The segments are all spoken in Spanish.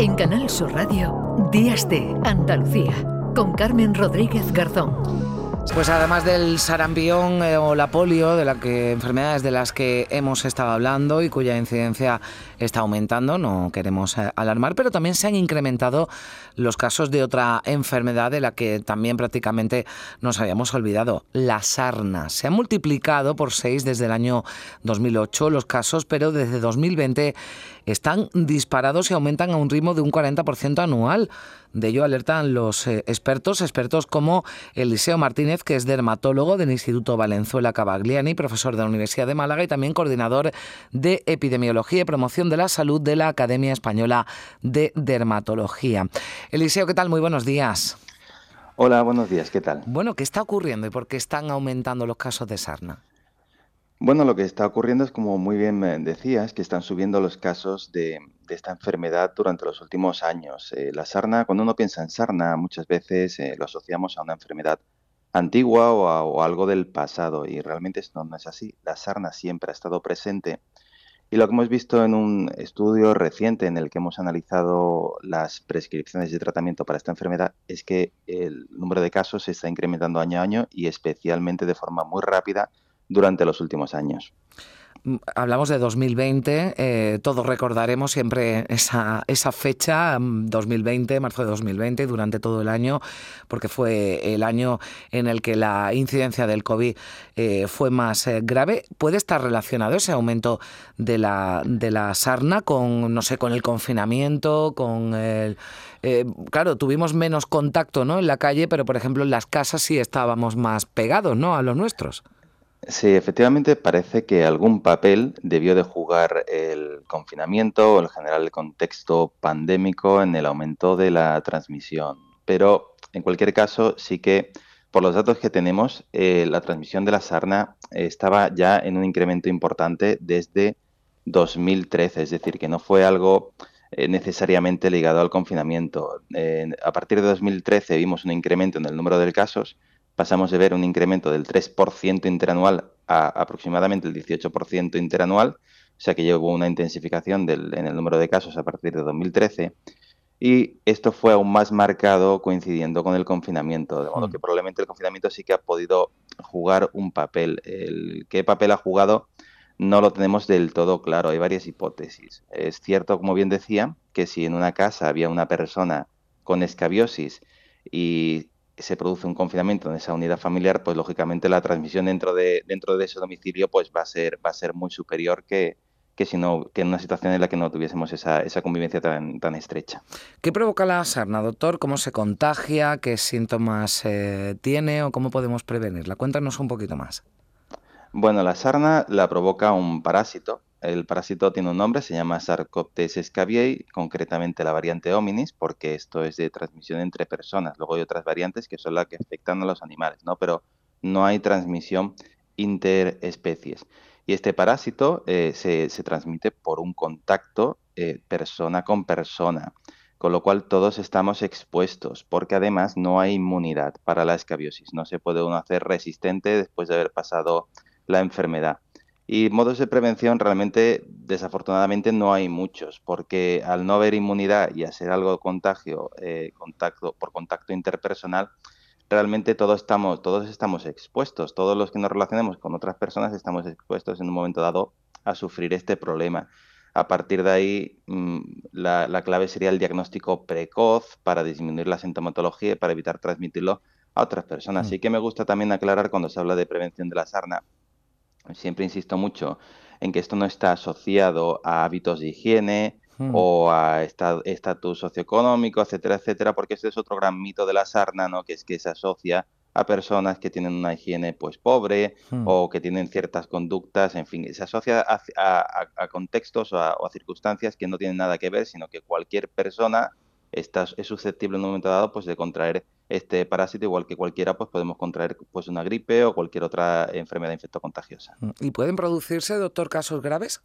En Canal Sur Radio, Días de Andalucía, con Carmen Rodríguez Garzón. Pues además del sarampión eh, o la polio, de la que enfermedades de las que hemos estado hablando y cuya incidencia está aumentando, no queremos eh, alarmar, pero también se han incrementado los casos de otra enfermedad de la que también prácticamente nos habíamos olvidado, la sarna. Se ha multiplicado por seis desde el año 2008 los casos, pero desde 2020 están disparados y aumentan a un ritmo de un 40% anual. De ello alertan los eh, expertos, expertos como Eliseo Martínez, que es dermatólogo del Instituto Valenzuela Cavagliani, profesor de la Universidad de Málaga y también coordinador de epidemiología y promoción de la salud de la Academia Española de Dermatología. Eliseo, ¿qué tal? Muy buenos días. Hola, buenos días, ¿qué tal? Bueno, ¿qué está ocurriendo y por qué están aumentando los casos de sarna? Bueno, lo que está ocurriendo es, como muy bien me decías, que están subiendo los casos de, esta enfermedad durante los últimos años. Eh, la sarna, cuando uno piensa en sarna, muchas veces eh, lo asociamos a una enfermedad antigua o, a, algo del pasado y realmente esto no es así. La sarna siempre ha estado presente y lo que hemos visto en un estudio reciente en el que hemos analizado las prescripciones de tratamiento para esta enfermedad es que el número de casos se está incrementando año a año y especialmente de forma muy rápida durante los últimos años. Mm, hablamos de 2020, eh, todos recordaremos siempre esa, esa fecha, 2020, mm, marzo de 2020, durante todo el año, porque fue el año en el que la incidencia del COVID eh, fue más eh, grave. ¿Puede estar relacionado ese aumento de la, de la sarna con, no sé, con el confinamiento, con el... claro, tuvimos menos contacto ¿no? en la calle, pero por ejemplo en las casas sí estábamos más pegados ¿no? a los nuestros. Sí, efectivamente parece que algún papel debió de jugar el confinamiento o en general el contexto pandémico en el aumento de la transmisión. Pero en cualquier caso, sí que por los datos que tenemos, eh, la transmisión de la sarna estaba ya en un incremento importante desde 2013, es decir, que no fue algo eh, necesariamente ligado al confinamiento. a partir de 2013 vimos un incremento en el número de casos pasamos de ver un incremento del 3% interanual a aproximadamente el 18% interanual, o sea que hubo una intensificación en el número de casos a partir de 2013. Y esto fue aún más marcado coincidiendo con el confinamiento, de modo que probablemente el confinamiento sí que ha podido jugar un papel. El qué papel ha jugado no lo tenemos del todo claro, hay varias hipótesis. Es cierto, como bien decía, que si en una casa había una persona con escabiosis y se produce un confinamiento en esa unidad familiar, pues lógicamente la transmisión dentro de, dentro de ese domicilio pues va a ser, va a ser muy superior que, que, si no, que en una situación en la que no tuviésemos esa, esa convivencia tan, tan estrecha. ¿Qué provoca la sarna, doctor? ¿Cómo se contagia? ¿Qué síntomas eh, tiene o cómo podemos prevenirla? Cuéntanos un poquito más. Bueno, la sarna la provoca un parásito el parásito tiene un nombre, se llama Sarcoptes scabiei, concretamente la variante hominis, porque esto es de transmisión entre personas. Luego hay otras variantes que son las que afectan a los animales, ¿no? Pero no hay transmisión interespecies. Y este parásito eh, se, transmite por un contacto eh, persona con persona, con lo cual todos estamos expuestos, porque además no hay inmunidad para la escabiosis. No se puede uno hacer resistente después de haber pasado la enfermedad. Y modos de prevención realmente, desafortunadamente, no hay muchos, porque al no haber inmunidad y hacer algo de contagio eh, contacto, por contacto interpersonal, realmente todos estamos, todos estamos expuestos. Todos los que nos relacionemos con otras personas estamos expuestos en un momento dado a sufrir este problema. A partir de ahí, mm, la, la clave sería el diagnóstico precoz para disminuir la sintomatología y para evitar transmitirlo a otras personas. Así mm. que me gusta también aclarar cuando se habla de prevención de la sarna siempre insisto mucho en que esto no está asociado a hábitos de higiene hmm. o a estatus socioeconómico, etcétera, etcétera, porque este es otro gran mito de la sarna, ¿no? Que es que se asocia a personas que tienen una higiene pues pobre hmm. o que tienen ciertas conductas, en fin, se asocia a, contextos o a, circunstancias que no tienen nada que ver, sino que cualquier persona está, es susceptible en un momento dado pues de contraer este parásito, igual que cualquiera, pues podemos contraer pues una gripe o cualquier otra enfermedad infectocontagiosa. Mm, ¿Y pueden producirse, doctor, casos graves?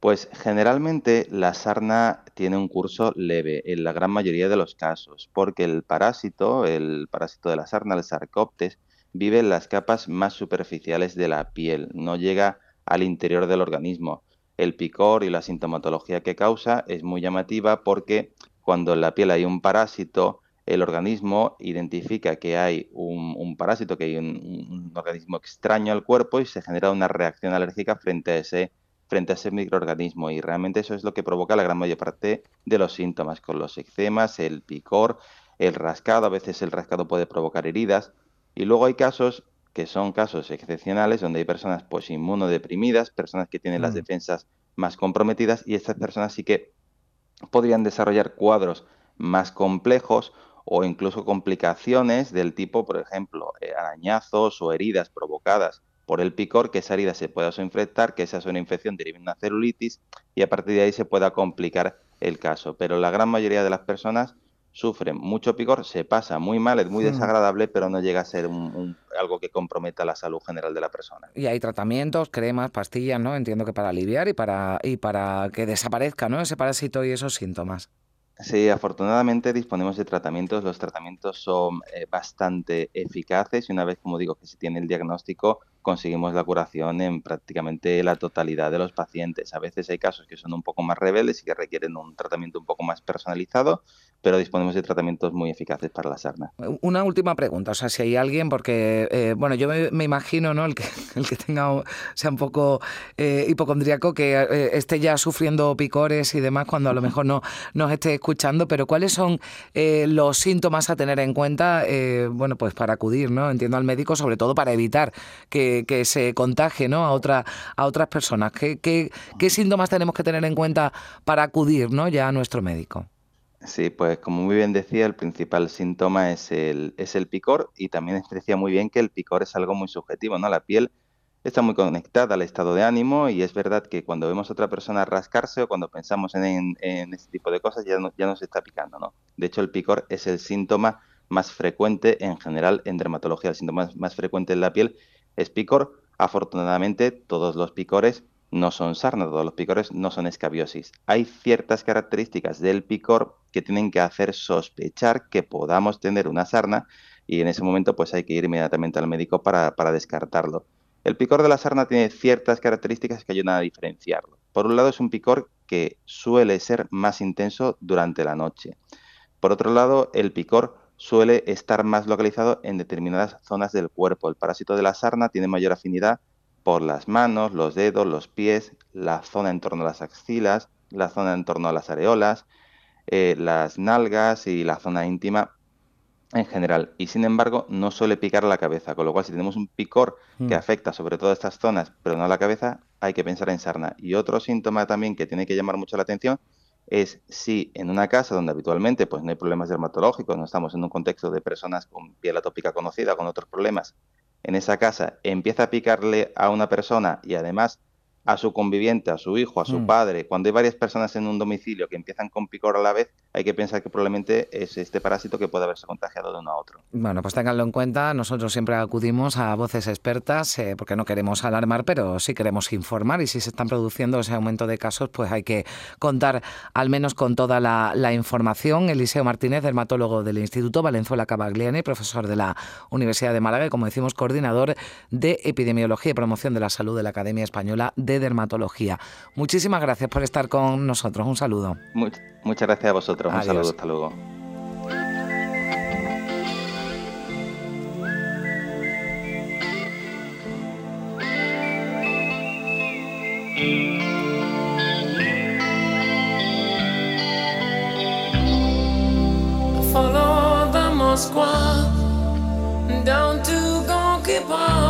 Pues generalmente la sarna tiene un curso leve en la gran mayoría de los casos, porque el parásito, el parásito de la sarna, el sarcoptes, vive en las capas más superficiales de la piel, no llega al interior del organismo. el picor y la sintomatología que causa es muy llamativa porque cuando en la piel hay un parásito, el organismo identifica que hay un, parásito, que hay un, organismo extraño al cuerpo y se genera una reacción alérgica frente a ese frente a ese microorganismo. Y realmente eso es lo que provoca la gran mayor parte de los síntomas con los eczemas, el picor, el rascado, a veces el rascado puede provocar heridas. Y luego hay casos que son casos excepcionales donde hay personas pues inmunodeprimidas, personas que tienen las mm. defensas más comprometidas y estas personas sí que podrían desarrollar cuadros más complejos o incluso complicaciones del tipo, por ejemplo, eh, arañazos o heridas provocadas por el picor, que esa herida se pueda infectar, que esa es una infección derive una celulitis y a partir de ahí se pueda complicar el caso. Pero la gran mayoría de las personas sufren mucho picor, se pasa muy mal, es muy desagradable, pero no llega a ser algo que comprometa la salud general de la persona. Y hay tratamientos, cremas, pastillas, ¿no? Entiendo que para aliviar y para, y para que desaparezca, ¿no? Ese parásito y esos síntomas. Sí, afortunadamente disponemos de tratamientos. Los tratamientos son eh, bastante eficaces y una vez, como digo, que se tiene el diagnóstico, conseguimos la curación en prácticamente la totalidad de los pacientes. A veces hay casos que son un poco más rebeldes y que requieren un tratamiento un poco más personalizado, pero disponemos de tratamientos muy eficaces para la sarna. Una última pregunta, o sea, si hay alguien, porque, eh, bueno, yo me, imagino, ¿no? El que, el que tenga, sea un poco eh, hipocondríaco, que eh, esté ya sufriendo picores y demás cuando a lo mejor no nos esté escuchando, pero ¿cuáles son los síntomas a tener en cuenta, bueno, pues para acudir, ¿no? Entiendo al médico, sobre todo para evitar que, se contagie, ¿no? A, otra, a otras personas. ¿Qué, síntomas tenemos que tener en cuenta para acudir, ¿no? Ya a nuestro médico? Sí, pues como muy bien decía, el principal síntoma es el, es el picor y también decía muy bien que el picor es algo muy subjetivo, ¿no? La piel está muy conectada al estado de ánimo y es verdad que cuando vemos a otra persona rascarse o cuando pensamos en, en, este tipo de cosas ya, ya nos está picando, ¿no? De hecho, el picor es el síntoma más frecuente en general en dermatología. El síntoma más frecuente en la piel es picor. Afortunadamente, todos los picores no son sarna, todos los picores no son escabiosis. Hay ciertas características del picor que tienen que hacer sospechar que podamos tener una sarna y en ese momento pues hay que ir inmediatamente al médico para, descartarlo. El picor de la sarna tiene ciertas características que ayudan a diferenciarlo. Por un lado es un picor que suele ser más intenso durante la noche. Por otro lado, el picor suele estar más localizado en determinadas zonas del cuerpo. El parásito de la sarna tiene mayor afinidad por las manos, los dedos, los pies, la zona en torno a las axilas, la zona en torno a las areolas, eh, las nalgas y la zona íntima en general. Y sin embargo, no suele picar la cabeza, con lo cual si tenemos un picor que mm. afecta sobre todo estas zonas, pero no a la cabeza, hay que pensar en sarna. Y otro síntoma también que tiene que llamar mucho la atención es si en una casa donde habitualmente pues, no hay problemas dermatológicos, no estamos en un contexto de personas con piel atópica conocida, con otros problemas, en esa casa empieza a picarle a una persona y además a su conviviente, a su hijo, a su mm. padre, cuando hay varias personas en un domicilio que empiezan con picor a la vez, hay que pensar que probablemente es este parásito que puede haberse contagiado de uno a otro. Bueno, pues ténganlo en cuenta. Nosotros siempre acudimos a voces expertas eh, porque no queremos alarmar, pero sí queremos informar y si se están produciendo ese aumento de casos, pues hay que contar al menos con toda la, información. Eliseo Martínez, dermatólogo del Instituto Valenzuela Cavagliani, profesor de la Universidad de Málaga y, como decimos, coordinador de Epidemiología y Promoción de la Salud de la Academia Española de Dermatología. Muchísimas gracias por estar con nosotros. Un saludo. muchas gracias a vosotros. Un saludo. Hasta luego. Follow the Moscow down to Gonky Park.